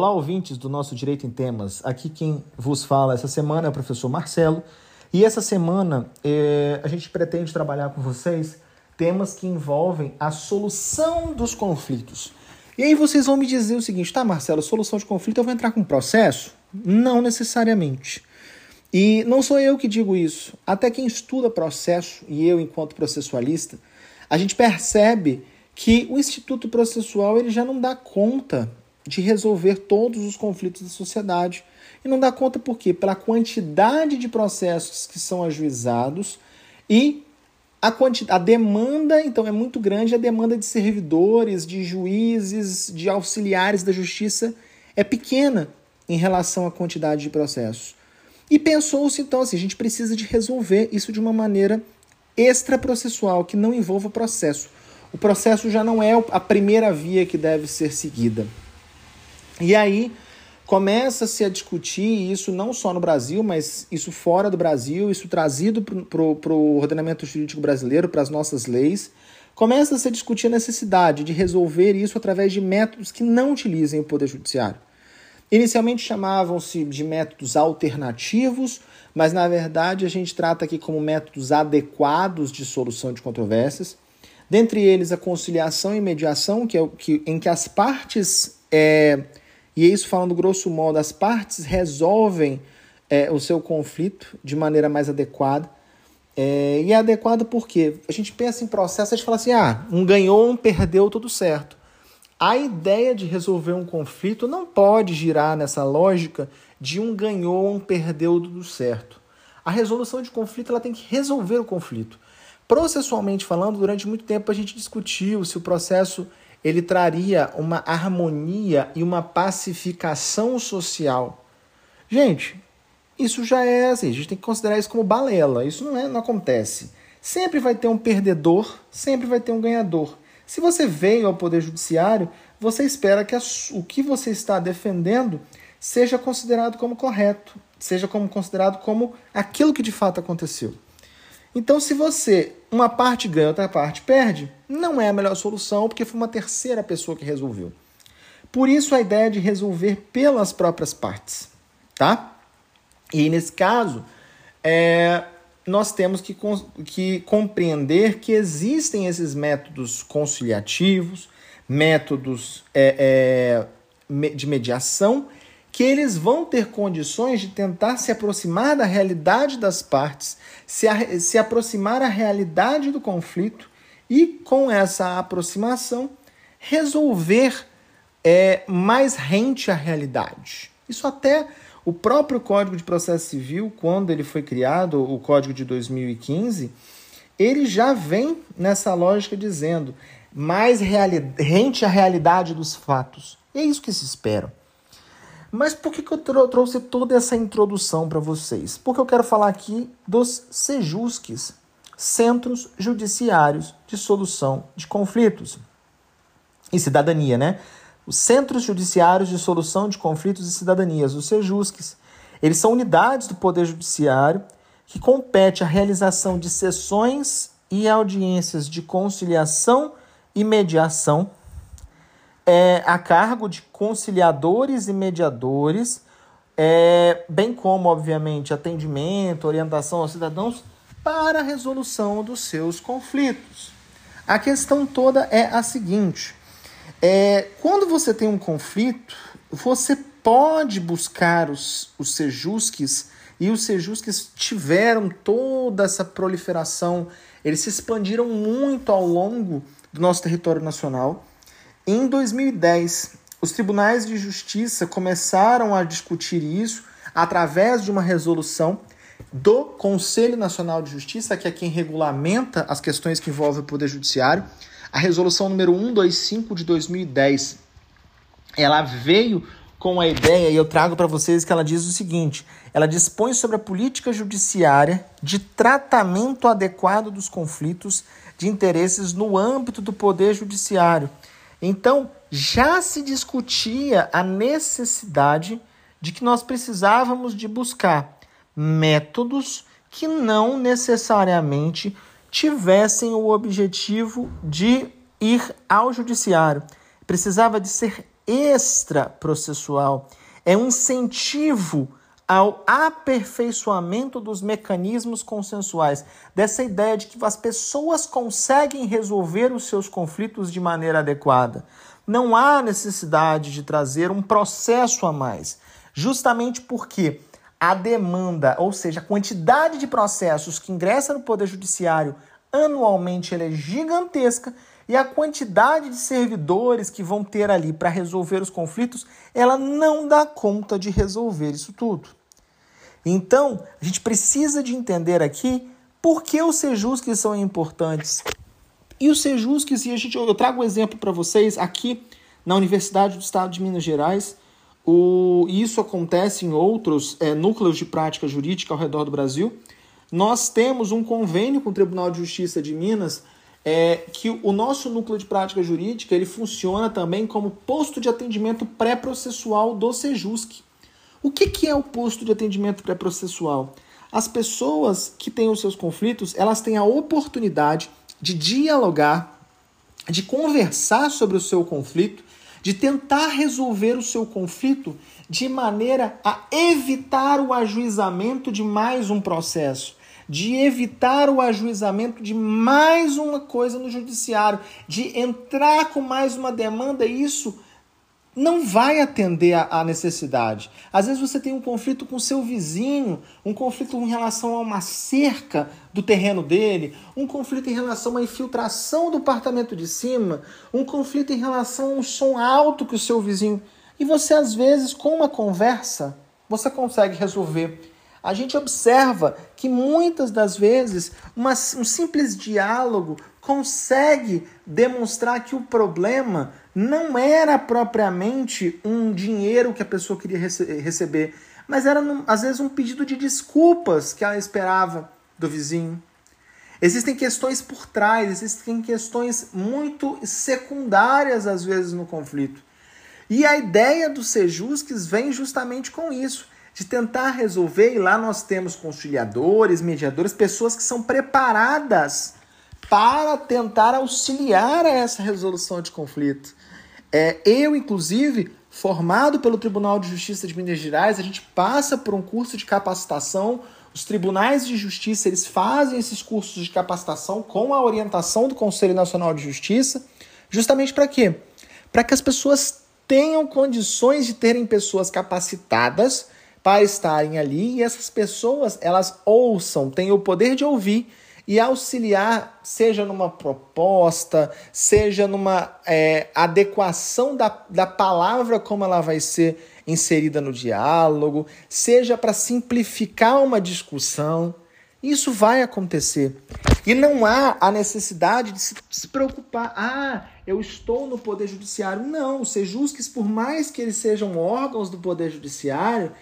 Olá, ouvintes do nosso Direito em Temas. Aqui quem vos fala essa semana é o professor Marcelo. E essa semana eh, a gente pretende trabalhar com vocês temas que envolvem a solução dos conflitos. E aí vocês vão me dizer o seguinte, tá, Marcelo, solução de conflito, eu vou entrar com processo? Não necessariamente. E não sou eu que digo isso. Até quem estuda processo, e eu enquanto processualista, a gente percebe que o instituto processual ele já não dá conta de resolver todos os conflitos da sociedade. E não dá conta por quê? Pela quantidade de processos que são ajuizados e a, quantidade, a demanda, então, é muito grande, a demanda de servidores, de juízes, de auxiliares da justiça é pequena em relação à quantidade de processos. E pensou-se, então, assim, a gente precisa de resolver isso de uma maneira extraprocessual, que não envolva processo. O processo já não é a primeira via que deve ser seguida. E aí começa-se a discutir isso não só no Brasil, mas isso fora do Brasil, isso trazido para o ordenamento jurídico brasileiro, para as nossas leis. Começa-se a discutir a necessidade de resolver isso através de métodos que não utilizem o Poder Judiciário. Inicialmente chamavam-se de métodos alternativos, mas na verdade a gente trata aqui como métodos adequados de solução de controvérsias. Dentre eles, a conciliação e mediação, que é o que, em que as partes é, e isso falando grosso modo, as partes resolvem é, o seu conflito de maneira mais adequada. É, e é adequado porque a gente pensa em processo, a gente fala assim, ah, um ganhou, um perdeu, tudo certo. A ideia de resolver um conflito não pode girar nessa lógica de um ganhou, um perdeu, tudo certo. A resolução de conflito ela tem que resolver o conflito. Processualmente falando, durante muito tempo a gente discutiu se o processo ele traria uma harmonia e uma pacificação social. Gente, isso já é assim, a gente tem que considerar isso como balela. Isso não, é, não acontece. Sempre vai ter um perdedor, sempre vai ter um ganhador. Se você veio ao Poder Judiciário, você espera que o que você está defendendo seja considerado como correto, seja como considerado como aquilo que de fato aconteceu. Então, se você, uma parte ganha, outra parte perde, não é a melhor solução, porque foi uma terceira pessoa que resolveu. Por isso, a ideia de resolver pelas próprias partes, tá? E nesse caso, é, nós temos que, que compreender que existem esses métodos conciliativos, métodos é, é, de mediação que eles vão ter condições de tentar se aproximar da realidade das partes, se, a, se aproximar da realidade do conflito e, com essa aproximação, resolver é, mais rente à realidade. Isso até o próprio Código de Processo Civil, quando ele foi criado, o Código de 2015, ele já vem nessa lógica dizendo mais rente à realidade dos fatos. E é isso que se espera. Mas por que, que eu trouxe toda essa introdução para vocês? Porque eu quero falar aqui dos SEJUSCs, Centros Judiciários de Solução de Conflitos e Cidadania, né? Os Centros Judiciários de Solução de Conflitos e Cidadanias, os SEJUSCs. Eles são unidades do Poder Judiciário que compete a realização de sessões e audiências de conciliação e mediação é, a cargo de conciliadores e mediadores, é, bem como, obviamente, atendimento, orientação aos cidadãos para a resolução dos seus conflitos. A questão toda é a seguinte: é, quando você tem um conflito, você pode buscar os, os sejusques, e os sejusques tiveram toda essa proliferação, eles se expandiram muito ao longo do nosso território nacional. Em 2010, os tribunais de justiça começaram a discutir isso através de uma resolução do Conselho Nacional de Justiça, que é quem regulamenta as questões que envolvem o Poder Judiciário, a resolução número 125 de 2010. Ela veio com a ideia, e eu trago para vocês que ela diz o seguinte: ela dispõe sobre a política judiciária de tratamento adequado dos conflitos de interesses no âmbito do Poder Judiciário então, já se discutia a necessidade de que nós precisávamos de buscar métodos que não necessariamente tivessem o objetivo de ir ao judiciário. Precisava de ser extraprocessual, é um incentivo ao aperfeiçoamento dos mecanismos consensuais, dessa ideia de que as pessoas conseguem resolver os seus conflitos de maneira adequada. Não há necessidade de trazer um processo a mais, justamente porque a demanda, ou seja, a quantidade de processos que ingressa no Poder Judiciário anualmente é gigantesca e a quantidade de servidores que vão ter ali para resolver os conflitos, ela não dá conta de resolver isso tudo. Então, a gente precisa de entender aqui por que os sejusques são importantes. E os sejusques, e a gente, eu trago um exemplo para vocês aqui na Universidade do Estado de Minas Gerais. O, isso acontece em outros é, núcleos de prática jurídica ao redor do Brasil. Nós temos um convênio com o Tribunal de Justiça de Minas é que o nosso núcleo de prática jurídica ele funciona também como posto de atendimento pré-processual do Sejusc. O que, que é o posto de atendimento pré-processual? As pessoas que têm os seus conflitos, elas têm a oportunidade de dialogar, de conversar sobre o seu conflito, de tentar resolver o seu conflito de maneira a evitar o ajuizamento de mais um processo de evitar o ajuizamento de mais uma coisa no judiciário, de entrar com mais uma demanda, isso não vai atender à necessidade. Às vezes você tem um conflito com seu vizinho, um conflito em relação a uma cerca do terreno dele, um conflito em relação à infiltração do apartamento de cima, um conflito em relação ao som alto que o seu vizinho. E você, às vezes, com uma conversa, você consegue resolver a gente observa que muitas das vezes uma, um simples diálogo consegue demonstrar que o problema não era propriamente um dinheiro que a pessoa queria rece receber, mas era às vezes um pedido de desculpas que ela esperava do vizinho. Existem questões por trás, existem questões muito secundárias às vezes no conflito. E a ideia dos sejusques vem justamente com isso de tentar resolver, e lá nós temos conciliadores, mediadores, pessoas que são preparadas para tentar auxiliar a essa resolução de conflito. É, eu, inclusive, formado pelo Tribunal de Justiça de Minas Gerais, a gente passa por um curso de capacitação. Os tribunais de justiça eles fazem esses cursos de capacitação com a orientação do Conselho Nacional de Justiça, justamente para quê? Para que as pessoas tenham condições de terem pessoas capacitadas para estarem ali e essas pessoas elas ouçam, têm o poder de ouvir e auxiliar, seja numa proposta, seja numa é, adequação da, da palavra como ela vai ser inserida no diálogo, seja para simplificar uma discussão. Isso vai acontecer. E não há a necessidade de se, se, preocupar. Ah, eu estou no Poder Judiciário. Não, os sejusques, por mais que eles sejam órgãos do Poder Judiciário,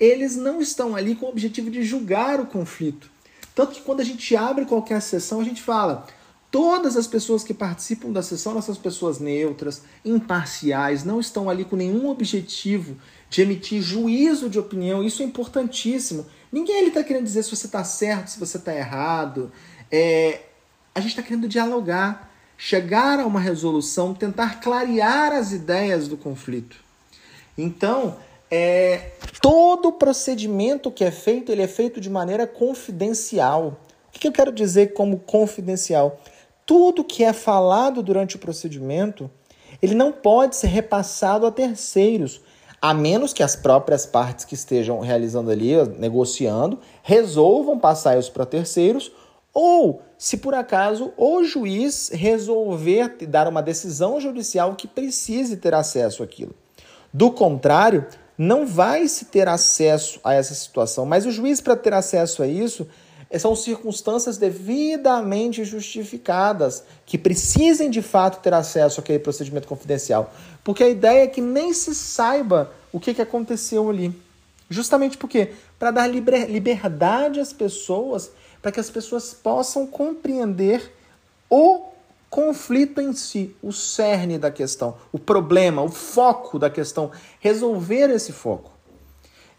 eles não estão ali com o objetivo de julgar o conflito. Tanto que quando a gente abre qualquer sessão, a gente fala: todas as pessoas que participam da sessão são pessoas neutras, imparciais, não estão ali com nenhum objetivo de emitir juízo de opinião. Isso é importantíssimo. Ninguém está querendo dizer se você está certo, se você está errado. É, a gente está querendo dialogar, chegar a uma resolução, tentar clarear as ideias do conflito. Então, é, todo procedimento que é feito, ele é feito de maneira confidencial. O que eu quero dizer como confidencial? Tudo que é falado durante o procedimento, ele não pode ser repassado a terceiros, a menos que as próprias partes que estejam realizando ali, negociando, resolvam passar isso para terceiros, ou se por acaso o juiz resolver dar uma decisão judicial que precise ter acesso àquilo. Do contrário, não vai se ter acesso a essa situação. Mas o juiz, para ter acesso a isso, eh, são circunstâncias devidamente justificadas, que precisem de fato ter acesso àquele procedimento confidencial. Porque a ideia é que nem se saiba o que, que aconteceu ali. Justamente porque para dar liberdade às pessoas, para que as pessoas possam compreender o conflito em si, o cerne da questão, o problema, o foco da questão, resolver esse foco.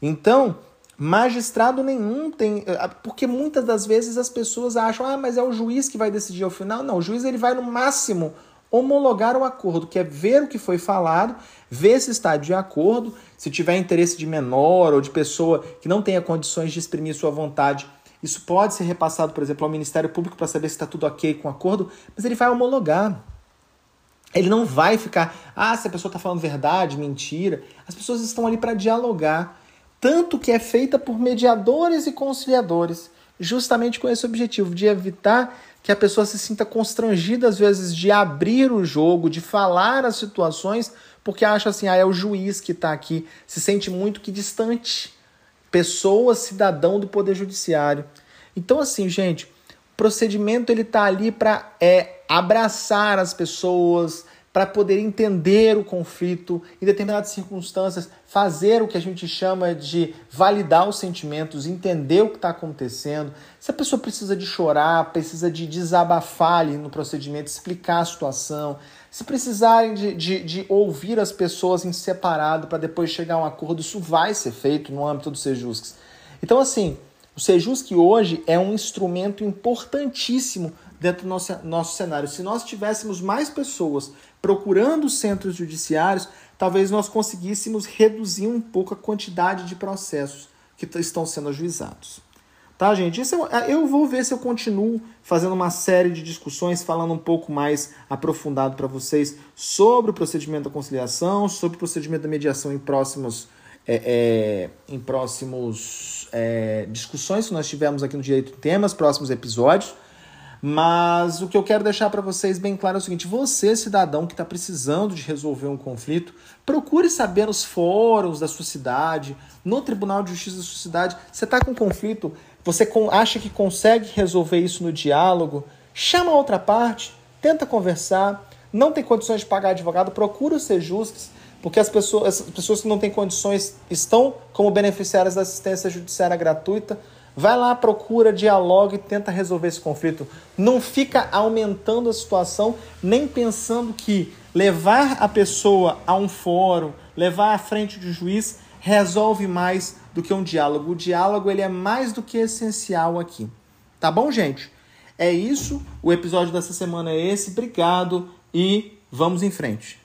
Então, magistrado nenhum tem, eh, porque muitas das vezes as pessoas acham, ah, mas é o juiz que vai decidir ao final. Não, o juiz ele vai no máximo homologar o acordo, que é ver o que foi falado, ver se está de acordo, se tiver interesse de menor ou de pessoa que não tenha condições de exprimir sua vontade, isso pode ser repassado, por exemplo, ao Ministério Público para saber se está tudo ok com o acordo, mas ele vai homologar. Ele não vai ficar, ah, se a pessoa está falando verdade, mentira. As pessoas estão ali para dialogar. Tanto que é feita por mediadores e conciliadores, justamente com esse objetivo de evitar que a pessoa se sinta constrangida, às vezes, de abrir o jogo, de falar as situações, porque acha assim, ah, é o juiz que está aqui, se sente muito que distante pessoa, cidadão do Poder Judiciário. Então, assim, gente, o procedimento ele está ali para é, abraçar as pessoas, para poder entender o conflito, em determinadas circunstâncias, fazer o que a gente chama de validar os sentimentos, entender o que está acontecendo. Se a pessoa precisa de chorar, precisa de desabafar ali no procedimento, explicar a situação, se precisarem de, de, de ouvir as pessoas em separado para depois chegar a um acordo, isso vai ser feito no âmbito do Sejusques. Então, assim, o Sejusque hoje é um instrumento importantíssimo dentro do nosso, nosso cenário. Se nós tivéssemos mais pessoas procurando centros judiciários, talvez nós conseguíssemos reduzir um pouco a quantidade de processos que estão sendo ajuizados. Tá, gente? Isso eu, é eu vou ver se eu continuo fazendo uma série de discussões, falando um pouco mais aprofundado para vocês sobre o procedimento da conciliação, sobre o procedimento da mediação em próximos, é, é, em próximos é, discussões que nós tivemos aqui no Direito Temas, próximos episódios. Mas o que eu quero deixar para vocês bem claro é o seguinte: você, cidadão que está precisando de resolver um conflito, procure saber nos fóruns da sua cidade, no Tribunal de Justiça da sua cidade. Você está com conflito, você acha que consegue resolver isso no diálogo? Chama a outra parte, tenta conversar. Não tem condições de pagar advogado, procura ser justos, porque as pessoas, as pessoas que não têm condições estão como beneficiárias da assistência judiciária gratuita. Vai lá, procura, dialoga e tenta resolver esse conflito. Não fica aumentando a situação, nem pensando que levar a pessoa a um fórum, levar à frente de juiz, resolve mais do que um diálogo. O diálogo ele é mais do que essencial aqui. Tá bom, gente? É isso. O episódio dessa semana é esse. Obrigado e vamos em frente.